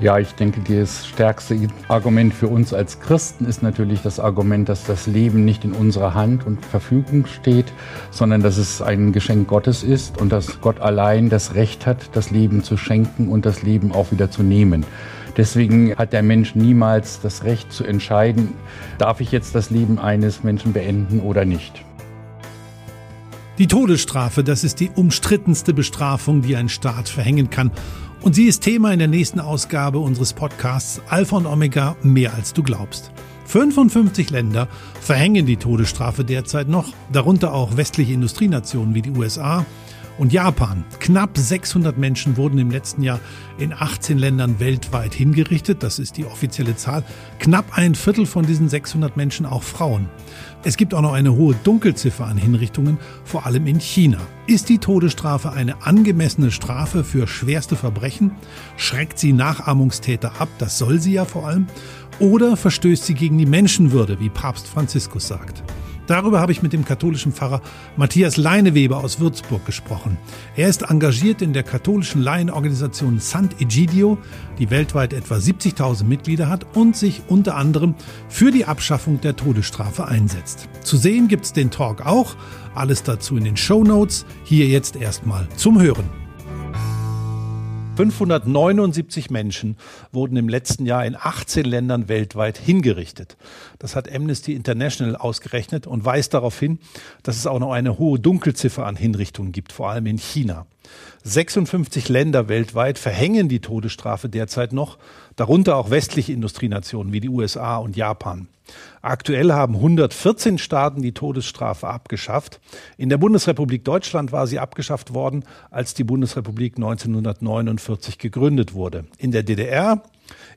Ja, ich denke, das stärkste Argument für uns als Christen ist natürlich das Argument, dass das Leben nicht in unserer Hand und Verfügung steht, sondern dass es ein Geschenk Gottes ist und dass Gott allein das Recht hat, das Leben zu schenken und das Leben auch wieder zu nehmen. Deswegen hat der Mensch niemals das Recht zu entscheiden, darf ich jetzt das Leben eines Menschen beenden oder nicht. Die Todesstrafe, das ist die umstrittenste Bestrafung, die ein Staat verhängen kann. Und sie ist Thema in der nächsten Ausgabe unseres Podcasts Alpha und Omega mehr als du glaubst. 55 Länder verhängen die Todesstrafe derzeit noch, darunter auch westliche Industrienationen wie die USA und Japan. Knapp 600 Menschen wurden im letzten Jahr in 18 Ländern weltweit hingerichtet, das ist die offizielle Zahl. Knapp ein Viertel von diesen 600 Menschen auch Frauen. Es gibt auch noch eine hohe Dunkelziffer an Hinrichtungen, vor allem in China. Ist die Todesstrafe eine angemessene Strafe für schwerste Verbrechen? Schreckt sie Nachahmungstäter ab? Das soll sie ja vor allem. Oder verstößt sie gegen die Menschenwürde, wie Papst Franziskus sagt? Darüber habe ich mit dem katholischen Pfarrer Matthias Leineweber aus Würzburg gesprochen. Er ist engagiert in der katholischen Laienorganisation Sant'Egidio, die weltweit etwa 70.000 Mitglieder hat und sich unter anderem für die Abschaffung der Todesstrafe einsetzt. Zu sehen gibt's den Talk auch. Alles dazu in den Show Notes. Hier jetzt erstmal zum Hören. 579 Menschen wurden im letzten Jahr in 18 Ländern weltweit hingerichtet. Das hat Amnesty International ausgerechnet und weist darauf hin, dass es auch noch eine hohe Dunkelziffer an Hinrichtungen gibt, vor allem in China. 56 Länder weltweit verhängen die Todesstrafe derzeit noch, darunter auch westliche Industrienationen wie die USA und Japan. Aktuell haben 114 Staaten die Todesstrafe abgeschafft. In der Bundesrepublik Deutschland war sie abgeschafft worden, als die Bundesrepublik 1949 gegründet wurde. In der DDR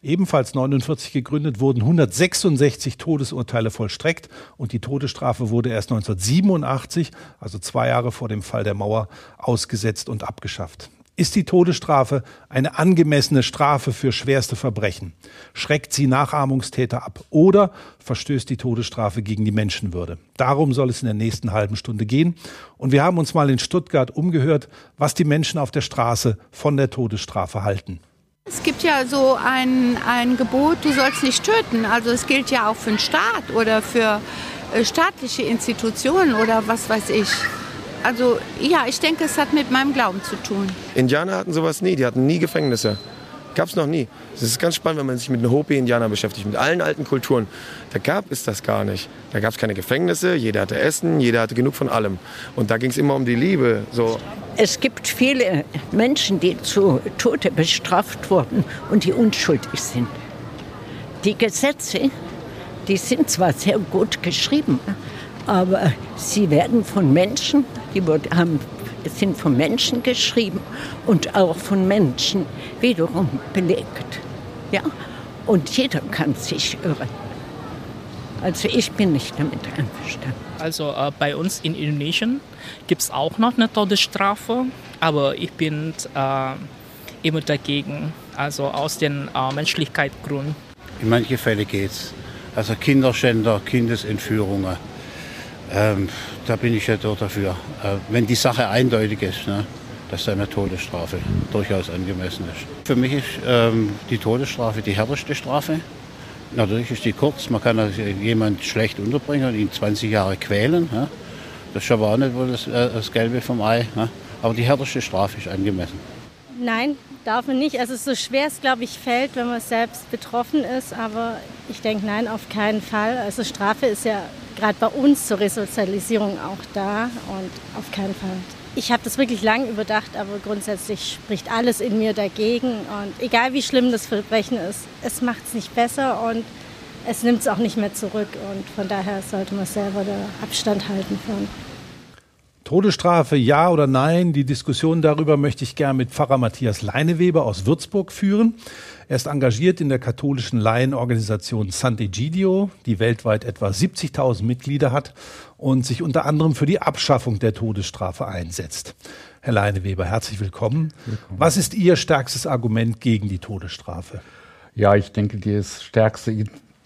ebenfalls 49 gegründet, wurden 166 Todesurteile vollstreckt und die Todesstrafe wurde erst 1987, also zwei Jahre vor dem Fall der Mauer, ausgesetzt und abgeschafft. Ist die Todesstrafe eine angemessene Strafe für schwerste Verbrechen? Schreckt sie Nachahmungstäter ab oder verstößt die Todesstrafe gegen die Menschenwürde? Darum soll es in der nächsten halben Stunde gehen. Und wir haben uns mal in Stuttgart umgehört, was die Menschen auf der Straße von der Todesstrafe halten. Es gibt ja so ein, ein Gebot, du sollst nicht töten. Also es gilt ja auch für den Staat oder für äh, staatliche Institutionen oder was weiß ich. Also ja, ich denke, es hat mit meinem Glauben zu tun. Indianer hatten sowas nie, die hatten nie Gefängnisse. Gab es noch nie. Es ist ganz spannend, wenn man sich mit den Hopi-Indianern beschäftigt, mit allen alten Kulturen. Da gab es das gar nicht. Da gab es keine Gefängnisse, jeder hatte Essen, jeder hatte genug von allem. Und da ging es immer um die Liebe. So. Es gibt viele Menschen, die zu Tode bestraft wurden und die unschuldig sind. Die Gesetze, die sind zwar sehr gut geschrieben, aber sie werden von Menschen, die haben, sind von Menschen geschrieben und auch von Menschen wiederum belegt. Ja? Und jeder kann sich irren. Also ich bin nicht damit einverstanden. Also äh, bei uns in Indonesien gibt es auch noch eine Todesstrafe, aber ich bin äh, immer dagegen, also aus den äh, Menschlichkeitsgründen. In manchen Fällen geht es. Also Kinderschänder, Kindesentführungen ähm, da bin ich ja dafür. Äh, wenn die Sache eindeutig ist, ne, dass eine Todesstrafe durchaus angemessen ist. Für mich ist ähm, die Todesstrafe die härteste Strafe. Natürlich ist die kurz, man kann also jemanden schlecht unterbringen und ihn 20 Jahre quälen. Ne? Das ist aber auch nicht wohl das, äh, das Gelbe vom Ei. Ne? Aber die härteste Strafe ist angemessen. Nein, darf man nicht. Also so schwer es, glaube ich, fällt, wenn man selbst betroffen ist. Aber ich denke, nein, auf keinen Fall. Also Strafe ist ja gerade bei uns zur Resozialisierung auch da und auf keinen Fall. Ich habe das wirklich lang überdacht, aber grundsätzlich spricht alles in mir dagegen. Und egal wie schlimm das Verbrechen ist, es macht es nicht besser und es nimmt es auch nicht mehr zurück. Und von daher sollte man selber da Abstand halten von. Todesstrafe, ja oder nein? Die Diskussion darüber möchte ich gern mit Pfarrer Matthias Leineweber aus Würzburg führen. Er ist engagiert in der katholischen Laienorganisation Sant'Egidio, die weltweit etwa 70.000 Mitglieder hat und sich unter anderem für die Abschaffung der Todesstrafe einsetzt. Herr Leineweber, herzlich willkommen. willkommen. Was ist Ihr stärkstes Argument gegen die Todesstrafe? Ja, ich denke, das stärkste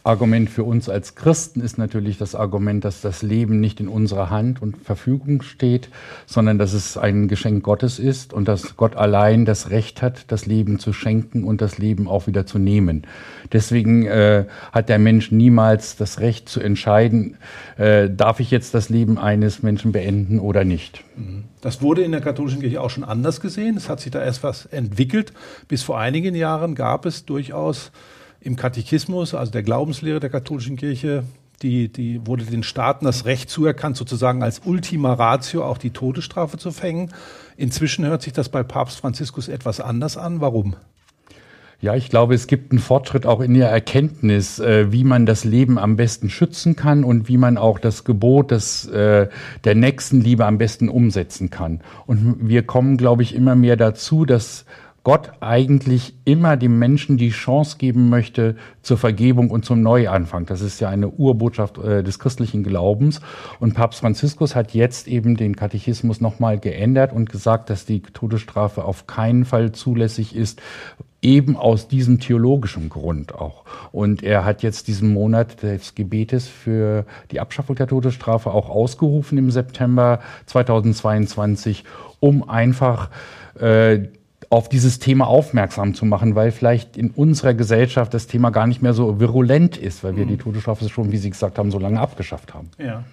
Argument für uns als Christen ist natürlich das Argument, dass das Leben nicht in unserer Hand und Verfügung steht, sondern dass es ein Geschenk Gottes ist und dass Gott allein das Recht hat, das Leben zu schenken und das Leben auch wieder zu nehmen. Deswegen äh, hat der Mensch niemals das Recht zu entscheiden, äh, darf ich jetzt das Leben eines Menschen beenden oder nicht. Mhm. Das wurde in der katholischen Kirche auch schon anders gesehen. Es hat sich da erst was entwickelt. Bis vor einigen Jahren gab es durchaus im Katechismus, also der Glaubenslehre der katholischen Kirche, die, die wurde den Staaten das Recht zuerkannt, sozusagen als Ultima Ratio auch die Todesstrafe zu verhängen. Inzwischen hört sich das bei Papst Franziskus etwas anders an. Warum? Ja, ich glaube, es gibt einen Fortschritt auch in der Erkenntnis, äh, wie man das Leben am besten schützen kann und wie man auch das Gebot des, äh, der Nächstenliebe am besten umsetzen kann. Und wir kommen, glaube ich, immer mehr dazu, dass Gott eigentlich immer dem Menschen die Chance geben möchte zur Vergebung und zum Neuanfang. Das ist ja eine Urbotschaft äh, des christlichen Glaubens. Und Papst Franziskus hat jetzt eben den Katechismus nochmal geändert und gesagt, dass die Todesstrafe auf keinen Fall zulässig ist, eben aus diesem theologischen Grund auch. Und er hat jetzt diesen Monat des Gebetes für die Abschaffung der Todesstrafe auch ausgerufen im September 2022, um einfach äh, auf dieses Thema aufmerksam zu machen, weil vielleicht in unserer Gesellschaft das Thema gar nicht mehr so virulent ist, weil wir mhm. die Todesstrafe schon, wie Sie gesagt haben, so lange abgeschafft haben. Ja.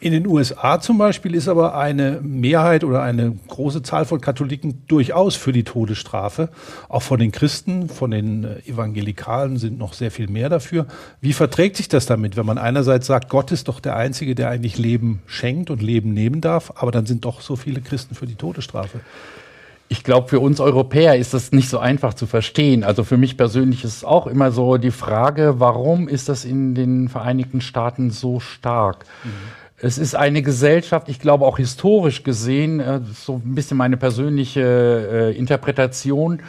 In den USA zum Beispiel ist aber eine Mehrheit oder eine große Zahl von Katholiken durchaus für die Todesstrafe. Auch von den Christen, von den äh, Evangelikalen sind noch sehr viel mehr dafür. Wie verträgt sich das damit, wenn man einerseits sagt, Gott ist doch der Einzige, der eigentlich Leben schenkt und Leben nehmen darf, aber dann sind doch so viele Christen für die Todesstrafe? Ich glaube, für uns Europäer ist das nicht so einfach zu verstehen. Also für mich persönlich ist es auch immer so die Frage, warum ist das in den Vereinigten Staaten so stark? Mhm. Es ist eine Gesellschaft, ich glaube auch historisch gesehen, äh, so ein bisschen meine persönliche äh, Interpretation,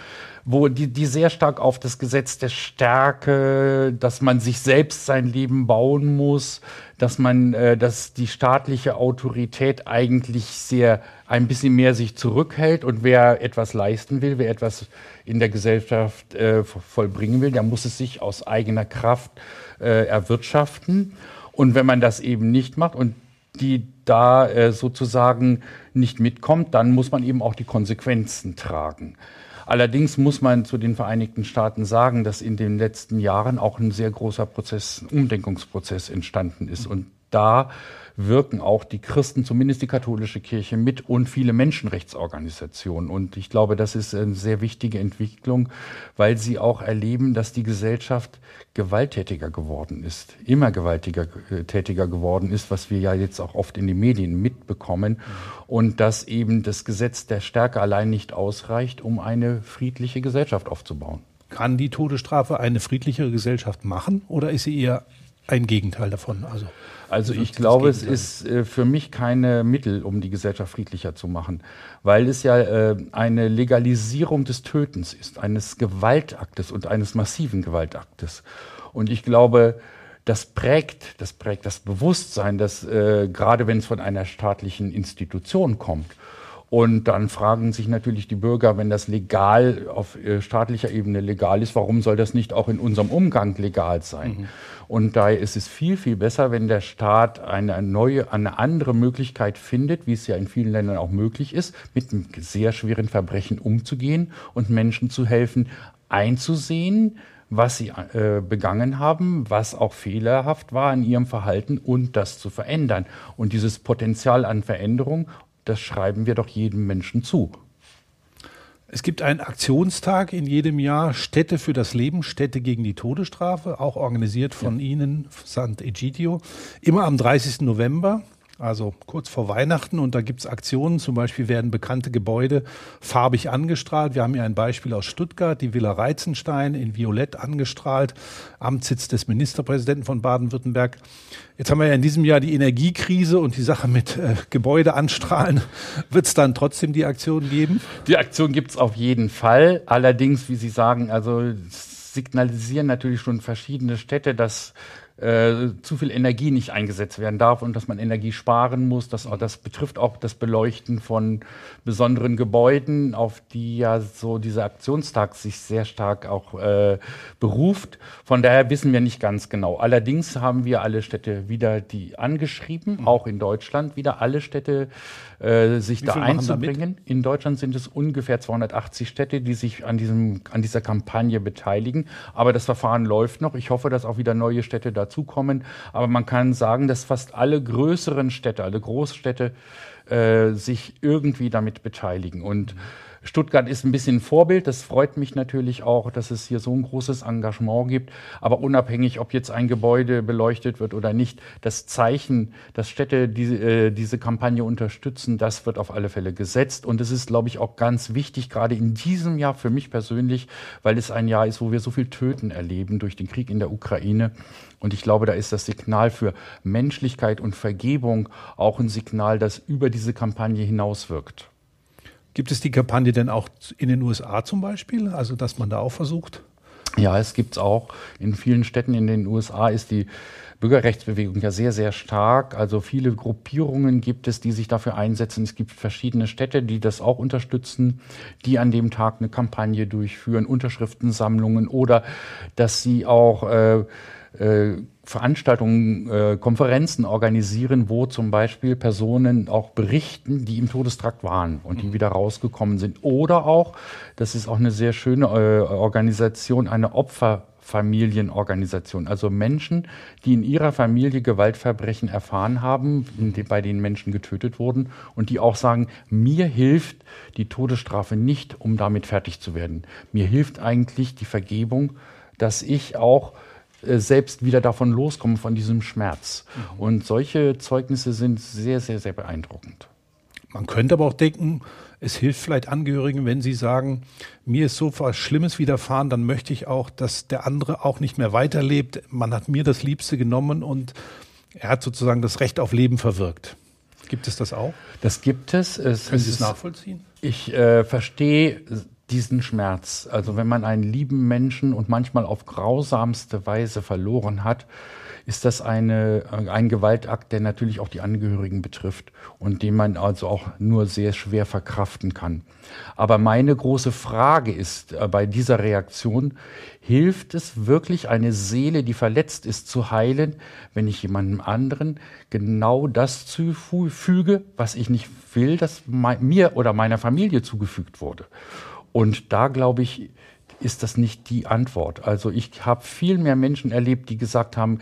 wo die, die sehr stark auf das Gesetz der Stärke, dass man sich selbst sein Leben bauen muss, dass man, äh, dass die staatliche Autorität eigentlich sehr ein bisschen mehr sich zurückhält und wer etwas leisten will, wer etwas in der Gesellschaft äh, vollbringen will, der muss es sich aus eigener Kraft äh, erwirtschaften. Und wenn man das eben nicht macht und die da äh, sozusagen nicht mitkommt, dann muss man eben auch die Konsequenzen tragen. Allerdings muss man zu den Vereinigten Staaten sagen, dass in den letzten Jahren auch ein sehr großer Prozess, Umdenkungsprozess entstanden ist. Und da wirken auch die Christen, zumindest die katholische Kirche, mit und viele Menschenrechtsorganisationen. Und ich glaube, das ist eine sehr wichtige Entwicklung, weil sie auch erleben, dass die Gesellschaft gewalttätiger geworden ist, immer gewaltiger äh, tätiger geworden ist, was wir ja jetzt auch oft in den Medien mitbekommen. Und dass eben das Gesetz der Stärke allein nicht ausreicht, um eine friedliche Gesellschaft aufzubauen. Kann die Todesstrafe eine friedlichere Gesellschaft machen oder ist sie eher ein Gegenteil davon? Also also ich glaube, es ist äh, für mich keine Mittel, um die Gesellschaft friedlicher zu machen, weil es ja äh, eine Legalisierung des Tötens ist, eines Gewaltaktes und eines massiven Gewaltaktes. Und ich glaube, das prägt, das prägt das Bewusstsein, dass äh, gerade wenn es von einer staatlichen Institution kommt, und dann fragen sich natürlich die Bürger, wenn das legal auf äh, staatlicher Ebene legal ist, warum soll das nicht auch in unserem Umgang legal sein? Mhm. Und daher ist es viel, viel besser, wenn der Staat eine neue, eine andere Möglichkeit findet, wie es ja in vielen Ländern auch möglich ist, mit einem sehr schweren Verbrechen umzugehen und Menschen zu helfen, einzusehen, was sie äh, begangen haben, was auch fehlerhaft war in ihrem Verhalten und das zu verändern. Und dieses Potenzial an Veränderung, das schreiben wir doch jedem Menschen zu. Es gibt einen Aktionstag in jedem Jahr, Städte für das Leben, Städte gegen die Todesstrafe, auch organisiert von ja. Ihnen, Sant'Egidio, immer am 30. November also kurz vor Weihnachten und da gibt's Aktionen. Zum Beispiel werden bekannte Gebäude farbig angestrahlt. Wir haben hier ein Beispiel aus Stuttgart, die Villa Reizenstein in Violett angestrahlt, Amtssitz des Ministerpräsidenten von Baden-Württemberg. Jetzt haben wir ja in diesem Jahr die Energiekrise und die Sache mit äh, Gebäude anstrahlen. Wird's dann trotzdem die Aktion geben? Die Aktion gibt's auf jeden Fall. Allerdings, wie Sie sagen, also signalisieren natürlich schon verschiedene Städte, dass äh, zu viel Energie nicht eingesetzt werden darf und dass man Energie sparen muss. Das, das betrifft auch das Beleuchten von besonderen Gebäuden, auf die ja so dieser Aktionstag sich sehr stark auch äh, beruft. Von daher wissen wir nicht ganz genau. Allerdings haben wir alle Städte wieder die angeschrieben, mhm. auch in Deutschland wieder alle Städte äh, sich Wie da einzubringen. In Deutschland sind es ungefähr 280 Städte, die sich an, diesem, an dieser Kampagne beteiligen. Aber das Verfahren läuft noch. Ich hoffe, dass auch wieder neue Städte da dazukommen. Aber man kann sagen, dass fast alle größeren Städte, alle Großstädte äh, sich irgendwie damit beteiligen. Und Stuttgart ist ein bisschen Vorbild. Das freut mich natürlich auch, dass es hier so ein großes Engagement gibt. Aber unabhängig, ob jetzt ein Gebäude beleuchtet wird oder nicht, das Zeichen, dass Städte diese, äh, diese Kampagne unterstützen, das wird auf alle Fälle gesetzt. Und es ist, glaube ich, auch ganz wichtig, gerade in diesem Jahr für mich persönlich, weil es ein Jahr ist, wo wir so viel Töten erleben durch den Krieg in der Ukraine. Und ich glaube, da ist das Signal für Menschlichkeit und Vergebung auch ein Signal, das über diese Kampagne hinauswirkt. Gibt es die Kampagne denn auch in den USA zum Beispiel? Also, dass man da auch versucht? Ja, es gibt es auch. In vielen Städten in den USA ist die Bürgerrechtsbewegung ja sehr, sehr stark. Also viele Gruppierungen gibt es, die sich dafür einsetzen. Es gibt verschiedene Städte, die das auch unterstützen, die an dem Tag eine Kampagne durchführen, Unterschriftensammlungen oder dass sie auch äh, Veranstaltungen, äh, Konferenzen organisieren, wo zum Beispiel Personen auch berichten, die im Todestrakt waren und die mhm. wieder rausgekommen sind. Oder auch, das ist auch eine sehr schöne äh, Organisation, eine Opferfamilienorganisation. Also Menschen, die in ihrer Familie Gewaltverbrechen erfahren haben, bei denen Menschen getötet wurden und die auch sagen, mir hilft die Todesstrafe nicht, um damit fertig zu werden. Mir hilft eigentlich die Vergebung, dass ich auch äh, selbst wieder davon loskommen, von diesem Schmerz. Mhm. Und solche Zeugnisse sind sehr, sehr, sehr beeindruckend. Man könnte aber auch denken, es hilft vielleicht Angehörigen, wenn sie sagen, mir ist so was Schlimmes widerfahren, dann möchte ich auch, dass der andere auch nicht mehr weiterlebt. Man hat mir das Liebste genommen und er hat sozusagen das Recht auf Leben verwirkt. Gibt es das auch? Das gibt es. es Können Sie es nachvollziehen? Ich äh, verstehe diesen Schmerz. Also wenn man einen lieben Menschen und manchmal auf grausamste Weise verloren hat, ist das eine, ein Gewaltakt, der natürlich auch die Angehörigen betrifft und den man also auch nur sehr schwer verkraften kann. Aber meine große Frage ist äh, bei dieser Reaktion, hilft es wirklich, eine Seele, die verletzt ist, zu heilen, wenn ich jemandem anderen genau das zufüge, was ich nicht will, dass mir oder meiner Familie zugefügt wurde? Und da glaube ich, ist das nicht die Antwort. Also ich habe viel mehr Menschen erlebt, die gesagt haben,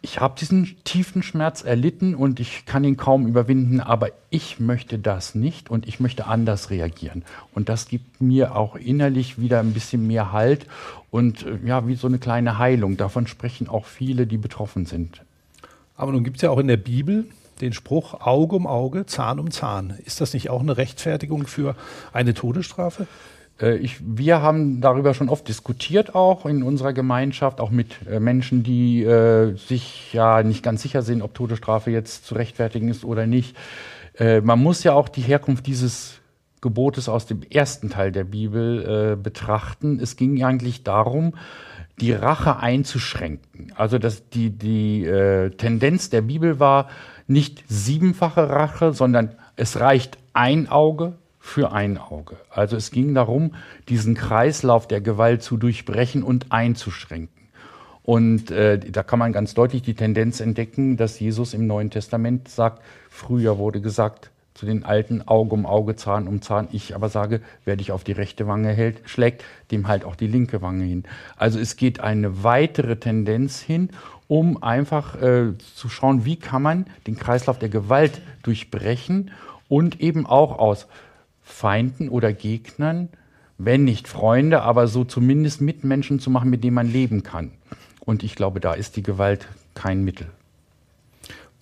ich habe diesen tiefen Schmerz erlitten und ich kann ihn kaum überwinden, aber ich möchte das nicht und ich möchte anders reagieren. Und das gibt mir auch innerlich wieder ein bisschen mehr Halt und äh, ja, wie so eine kleine Heilung. Davon sprechen auch viele, die betroffen sind. Aber nun gibt es ja auch in der Bibel den Spruch Auge um Auge, Zahn um Zahn. Ist das nicht auch eine Rechtfertigung für eine Todesstrafe? Äh, ich, wir haben darüber schon oft diskutiert, auch in unserer Gemeinschaft, auch mit äh, Menschen, die äh, sich ja nicht ganz sicher sind, ob Todesstrafe jetzt zu rechtfertigen ist oder nicht. Äh, man muss ja auch die Herkunft dieses Gebotes aus dem ersten Teil der Bibel äh, betrachten. Es ging eigentlich darum, die Rache einzuschränken. Also dass die, die Tendenz der Bibel war, nicht siebenfache Rache, sondern es reicht ein Auge für ein Auge. Also es ging darum, diesen Kreislauf der Gewalt zu durchbrechen und einzuschränken. Und äh, da kann man ganz deutlich die Tendenz entdecken, dass Jesus im Neuen Testament sagt, früher wurde gesagt, zu den alten Auge um Auge, Zahn um Zahn. Ich aber sage, wer dich auf die rechte Wange hält, schlägt, dem halt auch die linke Wange hin. Also es geht eine weitere Tendenz hin um einfach äh, zu schauen, wie kann man den Kreislauf der Gewalt durchbrechen und eben auch aus Feinden oder Gegnern, wenn nicht Freunde, aber so zumindest Mitmenschen zu machen, mit denen man leben kann. Und ich glaube, da ist die Gewalt kein Mittel.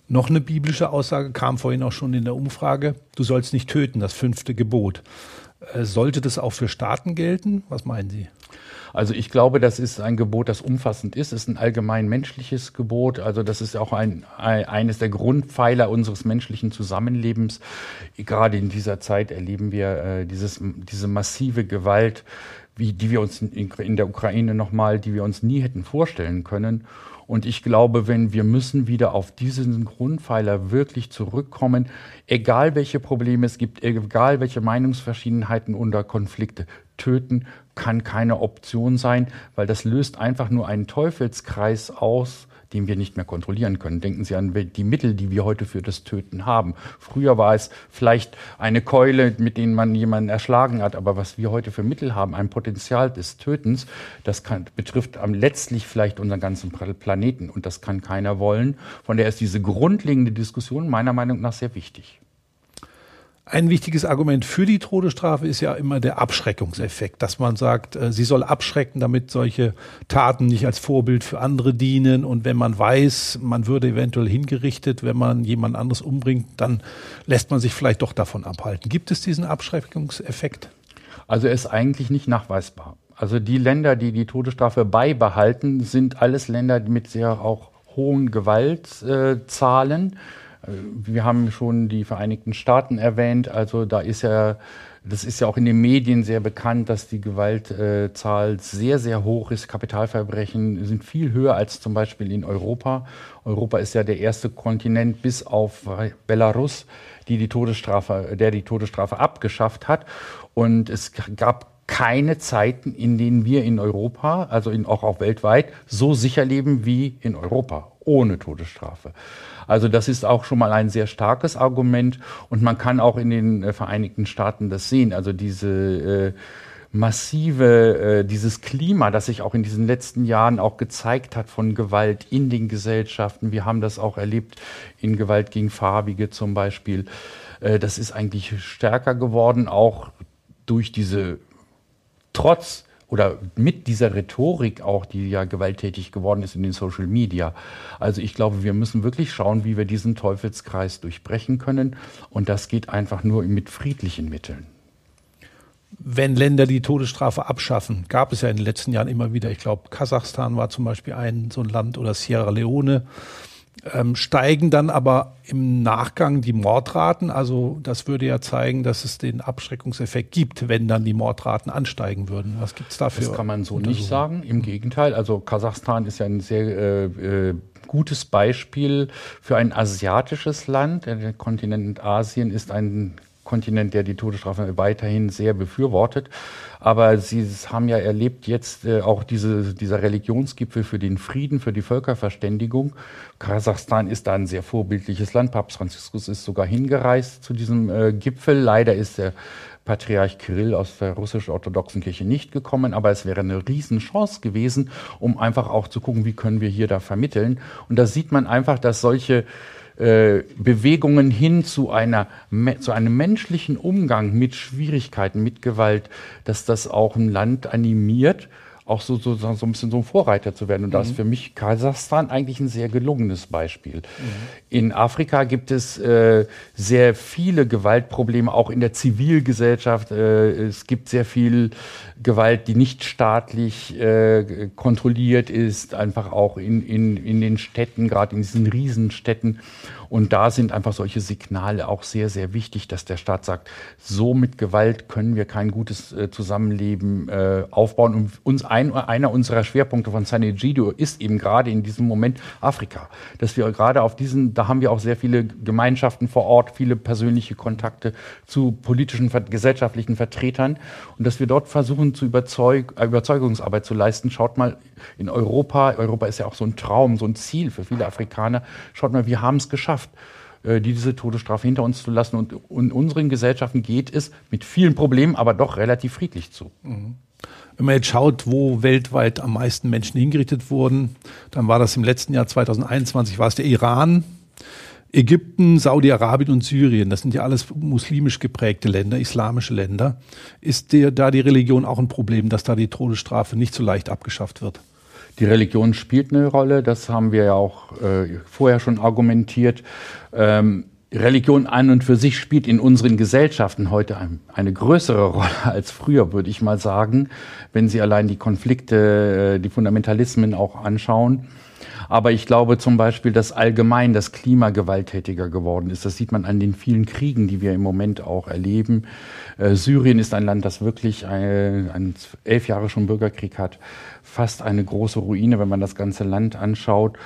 Noch eine biblische Aussage kam vorhin auch schon in der Umfrage. Du sollst nicht töten, das fünfte Gebot. Äh, sollte das auch für Staaten gelten? Was meinen Sie? Also ich glaube, das ist ein Gebot, das umfassend ist. Es ist ein allgemein menschliches Gebot. Also das ist auch ein, ein, eines der Grundpfeiler unseres menschlichen Zusammenlebens. Gerade in dieser Zeit erleben wir äh, dieses, diese massive Gewalt wie, die wir uns in, in der Ukraine nochmal, die wir uns nie hätten vorstellen können. Und ich glaube, wenn wir müssen wieder auf diesen Grundpfeiler wirklich zurückkommen, egal welche Probleme es gibt, egal welche Meinungsverschiedenheiten oder Konflikte, töten kann keine Option sein, weil das löst einfach nur einen Teufelskreis aus, den wir nicht mehr kontrollieren können. Denken Sie an die Mittel, die wir heute für das Töten haben. Früher war es vielleicht eine Keule, mit denen man jemanden erschlagen hat, aber was wir heute für Mittel haben, ein Potenzial des Tötens, das kann, betrifft letztlich vielleicht unseren ganzen Planeten und das kann keiner wollen. Von daher ist diese grundlegende Diskussion meiner Meinung nach sehr wichtig. Ein wichtiges Argument für die Todesstrafe ist ja immer der Abschreckungseffekt, dass man sagt, äh, sie soll abschrecken, damit solche Taten nicht als Vorbild für andere dienen. Und wenn man weiß, man würde eventuell hingerichtet, wenn man jemand anderes umbringt, dann lässt man sich vielleicht doch davon abhalten. Gibt es diesen Abschreckungseffekt? Also er ist eigentlich nicht nachweisbar. Also die Länder, die die Todesstrafe beibehalten, sind alles Länder mit sehr auch hohen Gewaltzahlen. Äh, wir haben schon die Vereinigten Staaten erwähnt. Also da ist ja, das ist ja auch in den Medien sehr bekannt, dass die Gewaltzahl sehr, sehr hoch ist. Kapitalverbrechen sind viel höher als zum Beispiel in Europa. Europa ist ja der erste Kontinent bis auf Belarus, die die Todesstrafe, der die Todesstrafe abgeschafft hat. Und es gab keine Zeiten, in denen wir in Europa, also in, auch, auch weltweit, so sicher leben wie in Europa, ohne Todesstrafe. Also das ist auch schon mal ein sehr starkes Argument und man kann auch in den äh, Vereinigten Staaten das sehen. Also diese äh, massive, äh, dieses Klima, das sich auch in diesen letzten Jahren auch gezeigt hat von Gewalt in den Gesellschaften. Wir haben das auch erlebt in Gewalt gegen Farbige zum Beispiel. Äh, das ist eigentlich stärker geworden, auch durch diese trotz oder mit dieser Rhetorik auch, die ja gewalttätig geworden ist in den Social Media. Also ich glaube, wir müssen wirklich schauen, wie wir diesen Teufelskreis durchbrechen können. Und das geht einfach nur mit friedlichen Mitteln. Wenn Länder die Todesstrafe abschaffen, gab es ja in den letzten Jahren immer wieder, ich glaube, Kasachstan war zum Beispiel ein so ein Land oder Sierra Leone ähm, steigen dann aber im Nachgang die Mordraten. Also das würde ja zeigen, dass es den Abschreckungseffekt gibt, wenn dann die Mordraten ansteigen würden. Was gibt es dafür? Das kann man so nicht sagen. Im Gegenteil. Also Kasachstan ist ja ein sehr äh, äh, gutes Beispiel für ein asiatisches Land. Der Kontinent Asien ist ein Kontinent, der die Todesstrafe weiterhin sehr befürwortet. Aber Sie haben ja erlebt jetzt äh, auch diese, dieser Religionsgipfel für den Frieden, für die Völkerverständigung. Kasachstan ist da ein sehr vorbildliches Land. Papst Franziskus ist sogar hingereist zu diesem äh, Gipfel. Leider ist der Patriarch Kirill aus der russisch-orthodoxen Kirche nicht gekommen, aber es wäre eine Riesenchance gewesen, um einfach auch zu gucken, wie können wir hier da vermitteln. Und da sieht man einfach, dass solche äh, Bewegungen hin zu, einer, zu einem menschlichen Umgang mit Schwierigkeiten, mit Gewalt, dass das auch ein Land animiert, auch so, so, so ein bisschen so ein Vorreiter zu werden. Und mhm. da ist für mich Kasachstan eigentlich ein sehr gelungenes Beispiel. Mhm. In Afrika gibt es äh, sehr viele Gewaltprobleme, auch in der Zivilgesellschaft. Äh, es gibt sehr viel Gewalt, die nicht staatlich äh, kontrolliert ist, einfach auch in, in, in den Städten, gerade in diesen Riesenstädten. Und da sind einfach solche Signale auch sehr, sehr wichtig, dass der Staat sagt, so mit Gewalt können wir kein gutes äh, Zusammenleben äh, aufbauen. Und uns ein, einer unserer Schwerpunkte von San Egidio ist eben gerade in diesem Moment Afrika. Dass wir gerade auf diesen, da haben wir auch sehr viele Gemeinschaften vor Ort, viele persönliche Kontakte zu politischen, gesellschaftlichen Vertretern. Und dass wir dort versuchen, zu überzeug, äh, Überzeugungsarbeit zu leisten. Schaut mal in Europa, Europa ist ja auch so ein Traum, so ein Ziel für viele Afrikaner. Schaut mal, wir haben es geschafft äh, diese Todesstrafe hinter uns zu lassen. Und in unseren Gesellschaften geht es mit vielen Problemen, aber doch relativ friedlich zu. Mhm. Wenn man jetzt schaut, wo weltweit am meisten Menschen hingerichtet wurden, dann war das im letzten Jahr 2021, war es der Iran, Ägypten, Saudi-Arabien und Syrien, das sind ja alles muslimisch geprägte Länder, islamische Länder. Ist der, da die Religion auch ein Problem, dass da die Todesstrafe nicht so leicht abgeschafft wird? Die Religion spielt eine Rolle, das haben wir ja auch äh, vorher schon argumentiert. Ähm, Religion an und für sich spielt in unseren Gesellschaften heute ein, eine größere Rolle als früher, würde ich mal sagen, wenn Sie allein die Konflikte, äh, die Fundamentalismen auch anschauen. Aber ich glaube zum Beispiel, dass allgemein das Klima gewalttätiger geworden ist. Das sieht man an den vielen Kriegen, die wir im Moment auch erleben. Äh, Syrien ist ein Land, das wirklich ein, ein, elf Jahre schon Bürgerkrieg hat. Fast eine große Ruine, wenn man das ganze Land anschaut.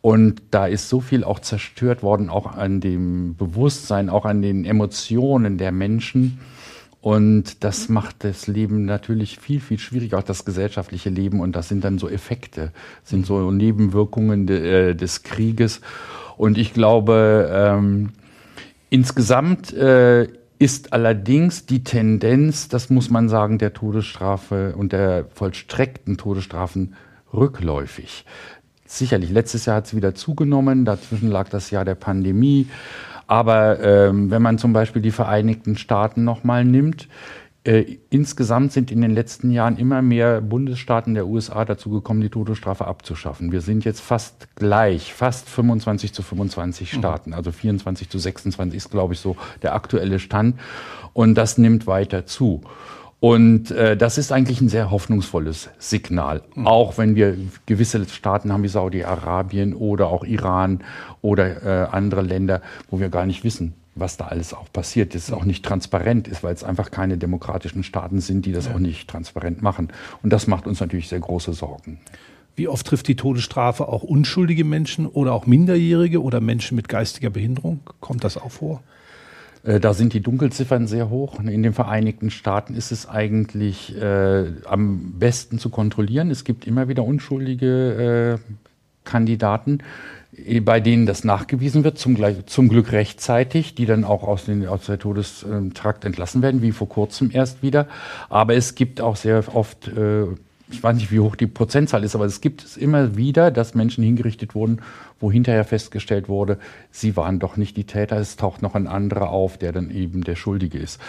Und da ist so viel auch zerstört worden, auch an dem Bewusstsein, auch an den Emotionen der Menschen. Und das macht das Leben natürlich viel, viel schwieriger, auch das gesellschaftliche Leben. Und das sind dann so Effekte, sind so Nebenwirkungen de, äh, des Krieges. Und ich glaube, ähm, insgesamt äh, ist allerdings die Tendenz, das muss man sagen, der Todesstrafe und der vollstreckten Todesstrafen rückläufig. Sicherlich, letztes Jahr hat es wieder zugenommen, dazwischen lag das Jahr der Pandemie. Aber ähm, wenn man zum Beispiel die Vereinigten Staaten nochmal nimmt, äh, insgesamt sind in den letzten Jahren immer mehr Bundesstaaten der USA dazu gekommen, die Todesstrafe abzuschaffen. Wir sind jetzt fast gleich, fast 25 zu 25 mhm. Staaten, also 24 zu 26 ist, glaube ich, so der aktuelle Stand. Und das nimmt weiter zu. Und äh, das ist eigentlich ein sehr hoffnungsvolles Signal, mhm. auch wenn wir gewisse Staaten haben wie Saudi-Arabien oder auch Iran oder äh, andere Länder, wo wir gar nicht wissen, was da alles auch passiert, das auch nicht transparent ist, weil es einfach keine demokratischen Staaten sind, die das ja. auch nicht transparent machen. Und das macht uns natürlich sehr große Sorgen. Wie oft trifft die Todesstrafe auch unschuldige Menschen oder auch Minderjährige oder Menschen mit geistiger Behinderung? Kommt das auch vor? Äh, da sind die Dunkelziffern sehr hoch. In den Vereinigten Staaten ist es eigentlich äh, am besten zu kontrollieren. Es gibt immer wieder unschuldige äh, Kandidaten, eh, bei denen das nachgewiesen wird, zum, zum, Glück rechtzeitig, die dann auch aus, den, aus der Todestrakt entlassen werden, wie vor kurzem erst wieder. Aber es gibt auch sehr oft äh, ich weiß nicht, wie hoch die Prozentzahl ist, aber es gibt es immer wieder, dass Menschen hingerichtet wurden, wo hinterher festgestellt wurde, sie waren doch nicht die Täter, es taucht noch ein anderer auf, der dann eben der Schuldige ist.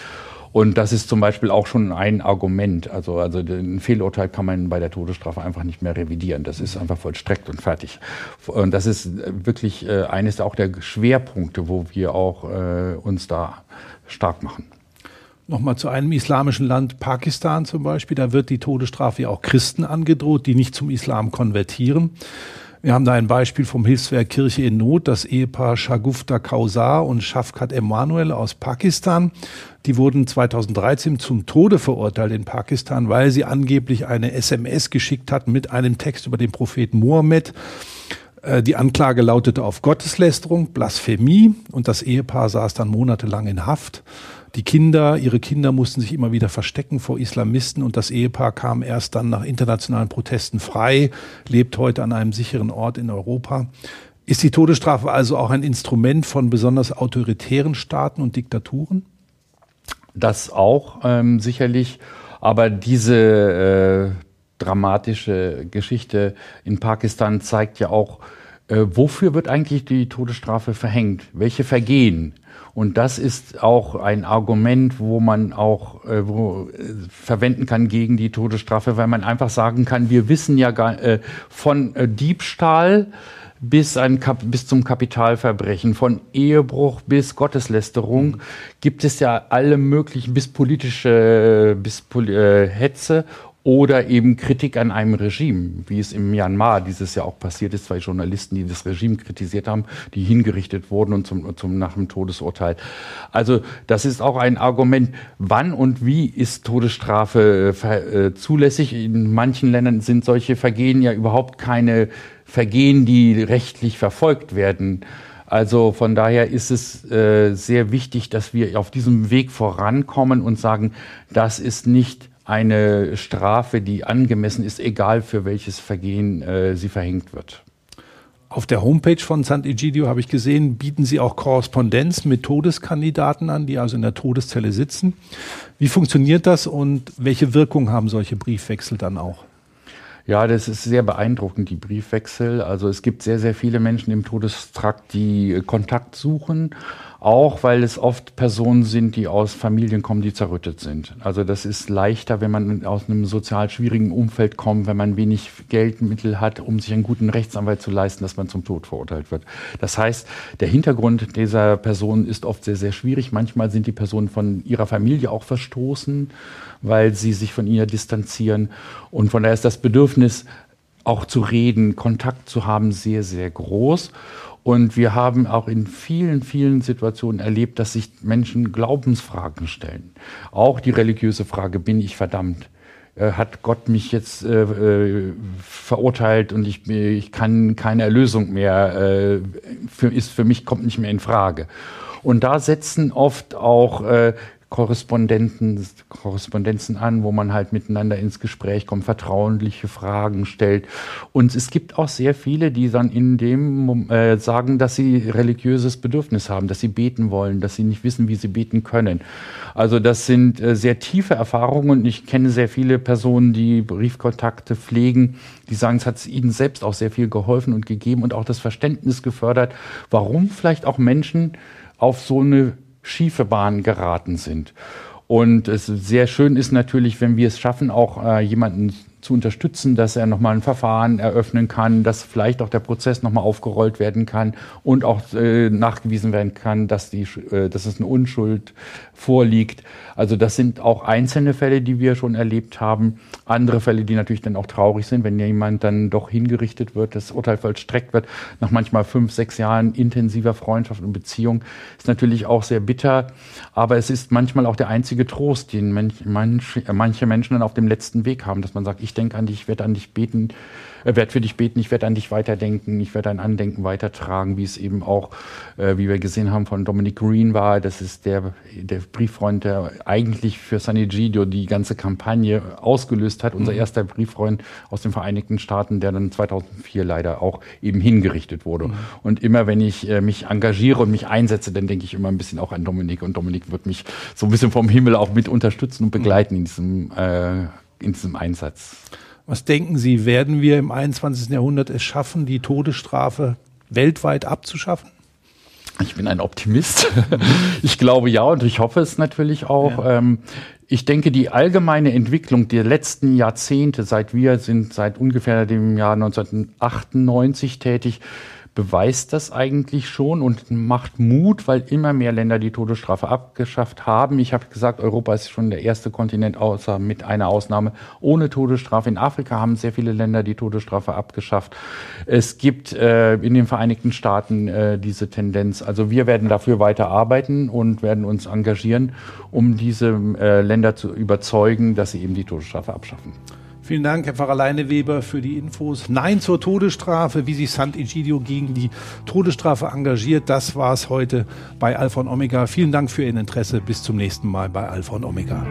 Und das ist zum Beispiel auch schon ein Argument. Also, also ein Fehlurteil kann man bei der Todesstrafe einfach nicht mehr revidieren. Das ist einfach vollstreckt und fertig. Und das ist wirklich äh, eines auch der Schwerpunkte, wo wir auch äh, uns da stark machen. Nochmal zu einem islamischen Land, Pakistan zum Beispiel. Da wird die Todesstrafe ja auch Christen angedroht, die nicht zum Islam konvertieren. Wir haben da ein Beispiel vom Hilfswerk Kirche in Not, das Ehepaar Shagufta Kausar und Shafkat Emanuel aus Pakistan. Die wurden 2013 zum Tode verurteilt in Pakistan, weil sie angeblich eine SMS geschickt hatten mit einem Text über den Propheten Mohammed. Äh, die Anklage lautete auf Gotteslästerung, Blasphemie und das Ehepaar saß dann monatelang in Haft. Die Kinder, ihre Kinder mussten sich immer wieder verstecken vor Islamisten und das Ehepaar kam erst dann nach internationalen Protesten frei, lebt heute an einem sicheren Ort in Europa. Ist die Todesstrafe also auch ein Instrument von besonders autoritären Staaten und Diktaturen? Das auch ähm, sicherlich, aber diese äh, dramatische Geschichte in Pakistan zeigt ja auch, äh, wofür wird eigentlich die Todesstrafe verhängt? Welche Vergehen? Und das ist auch ein Argument, wo man auch äh, wo, äh, verwenden kann gegen die Todesstrafe, weil man einfach sagen kann, wir wissen ja gar, äh, von äh, Diebstahl bis, ein Kap bis zum Kapitalverbrechen, von Ehebruch bis Gotteslästerung mhm. gibt es ja alle möglichen, bis politische, bis äh, Hetze oder eben Kritik an einem Regime, wie es im Myanmar dieses Jahr auch passiert ist, zwei Journalisten, die das Regime kritisiert haben, die hingerichtet wurden und zum, zum nach dem Todesurteil. Also das ist auch ein Argument, wann und wie ist Todesstrafe äh, äh, zulässig. In manchen Ländern sind solche Vergehen ja überhaupt keine Vergehen, die rechtlich verfolgt werden. Also von daher ist es äh, sehr wichtig, dass wir auf diesem Weg vorankommen und sagen, das ist nicht eine Strafe, die angemessen ist, egal für welches Vergehen äh, sie verhängt wird. Auf der Homepage von Sant'Egidio habe ich gesehen, bieten Sie auch Korrespondenz mit Todeskandidaten an, die also in der Todeszelle sitzen. Wie funktioniert das und welche Wirkung haben solche Briefwechsel dann auch? Ja, das ist sehr beeindruckend, die Briefwechsel. Also es gibt sehr, sehr viele Menschen im Todestrakt, die Kontakt suchen auch weil es oft Personen sind, die aus Familien kommen, die zerrüttet sind. Also das ist leichter, wenn man aus einem sozial schwierigen Umfeld kommt, wenn man wenig Geldmittel hat, um sich einen guten Rechtsanwalt zu leisten, dass man zum Tod verurteilt wird. Das heißt, der Hintergrund dieser Person ist oft sehr, sehr schwierig. Manchmal sind die Personen von ihrer Familie auch verstoßen, weil sie sich von ihr distanzieren. Und von daher ist das Bedürfnis auch zu reden, Kontakt zu haben, sehr, sehr groß. Und wir haben auch in vielen, vielen Situationen erlebt, dass sich Menschen Glaubensfragen stellen. Auch die religiöse Frage, bin ich verdammt? Äh, hat Gott mich jetzt äh, äh, verurteilt und ich, ich kann keine Erlösung mehr, äh, für, ist für mich, kommt nicht mehr in Frage. Und da setzen oft auch äh, Korrespondenten, Korrespondenzen an, wo man halt miteinander ins Gespräch kommt, vertrauliche Fragen stellt. Und es gibt auch sehr viele, die dann in dem äh, sagen, dass sie religiöses Bedürfnis haben, dass sie beten wollen, dass sie nicht wissen, wie sie beten können. Also das sind äh, sehr tiefe Erfahrungen und ich kenne sehr viele Personen, die Briefkontakte pflegen, die sagen, es hat ihnen selbst auch sehr viel geholfen und gegeben und auch das Verständnis gefördert, warum vielleicht auch Menschen auf so eine schiefe Bahn geraten sind. Und es sehr schön ist natürlich, wenn wir es schaffen, auch äh, jemanden zu unterstützen, dass er nochmal ein Verfahren eröffnen kann, dass vielleicht auch der Prozess nochmal aufgerollt werden kann und auch äh, nachgewiesen werden kann, dass, die, äh, dass es eine Unschuld vorliegt. Also das sind auch einzelne Fälle, die wir schon erlebt haben. Andere Fälle, die natürlich dann auch traurig sind, wenn jemand dann doch hingerichtet wird, das Urteil vollstreckt wird, nach manchmal fünf, sechs Jahren intensiver Freundschaft und Beziehung, ist natürlich auch sehr bitter. Aber es ist manchmal auch der einzige Trost, den manch, manch, manche Menschen dann auf dem letzten Weg haben, dass man sagt, ich denke an dich, ich werde an dich beten, äh, werde für dich beten, ich werde an dich weiterdenken, ich werde dein Andenken weitertragen, wie es eben auch, äh, wie wir gesehen haben, von Dominic Green war. Das ist der, der Brieffreund, der eigentlich für San Egidio die ganze Kampagne ausgelöst hat. Mhm. Unser erster Brieffreund aus den Vereinigten Staaten, der dann 2004 leider auch eben hingerichtet wurde. Mhm. Und immer wenn ich äh, mich engagiere und mich einsetze, dann denke ich immer ein bisschen auch an Dominik. Und Dominik wird mich so ein bisschen vom Himmel auch mit unterstützen und begleiten in diesem, äh, in diesem Einsatz. Was denken Sie, werden wir im 21. Jahrhundert es schaffen, die Todesstrafe weltweit abzuschaffen? Ich bin ein Optimist. Ich glaube ja und ich hoffe es natürlich auch. Ja. Ähm, ich denke, die allgemeine Entwicklung der letzten Jahrzehnte, seit wir sind seit ungefähr dem Jahr 1998 tätig, beweist das eigentlich schon und macht Mut, weil immer mehr Länder die Todesstrafe abgeschafft haben. Ich habe gesagt, Europa ist schon der erste Kontinent, außer mit einer Ausnahme, ohne Todesstrafe. In Afrika haben sehr viele Länder die Todesstrafe abgeschafft. Es gibt äh, in den Vereinigten Staaten äh, diese Tendenz. Also wir werden dafür weiter arbeiten und werden uns engagieren, um diese äh, Länder zu überzeugen, dass sie eben die Todesstrafe abschaffen. Vielen Dank, Herr Pfarrer Leineweber, für die Infos. Nein zur Todesstrafe, wie sich Sant'Egidio gegen die Todesstrafe engagiert. Das war es heute bei Alpha und Omega. Vielen Dank für Ihr Interesse. Bis zum nächsten Mal bei Alpha und Omega.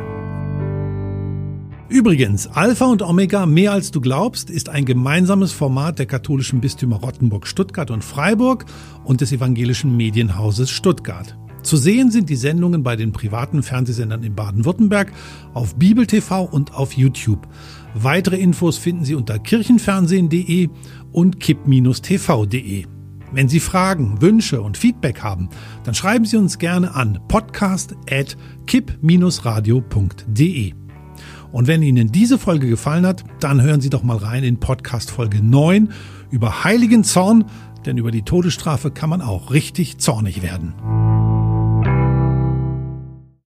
Übrigens, Alpha und Omega mehr als du glaubst ist ein gemeinsames Format der katholischen Bistümer Rottenburg, Stuttgart und Freiburg und des evangelischen Medienhauses Stuttgart. Zu sehen sind die Sendungen bei den privaten Fernsehsendern in Baden-Württemberg, auf Bibel TV und auf YouTube. Weitere Infos finden Sie unter kirchenfernsehen.de und kipp-tv.de. Wenn Sie Fragen, Wünsche und Feedback haben, dann schreiben Sie uns gerne an podcast.kipp-radio.de. Und wenn Ihnen diese Folge gefallen hat, dann hören Sie doch mal rein in Podcast Folge 9 über Heiligen Zorn, denn über die Todesstrafe kann man auch richtig zornig werden.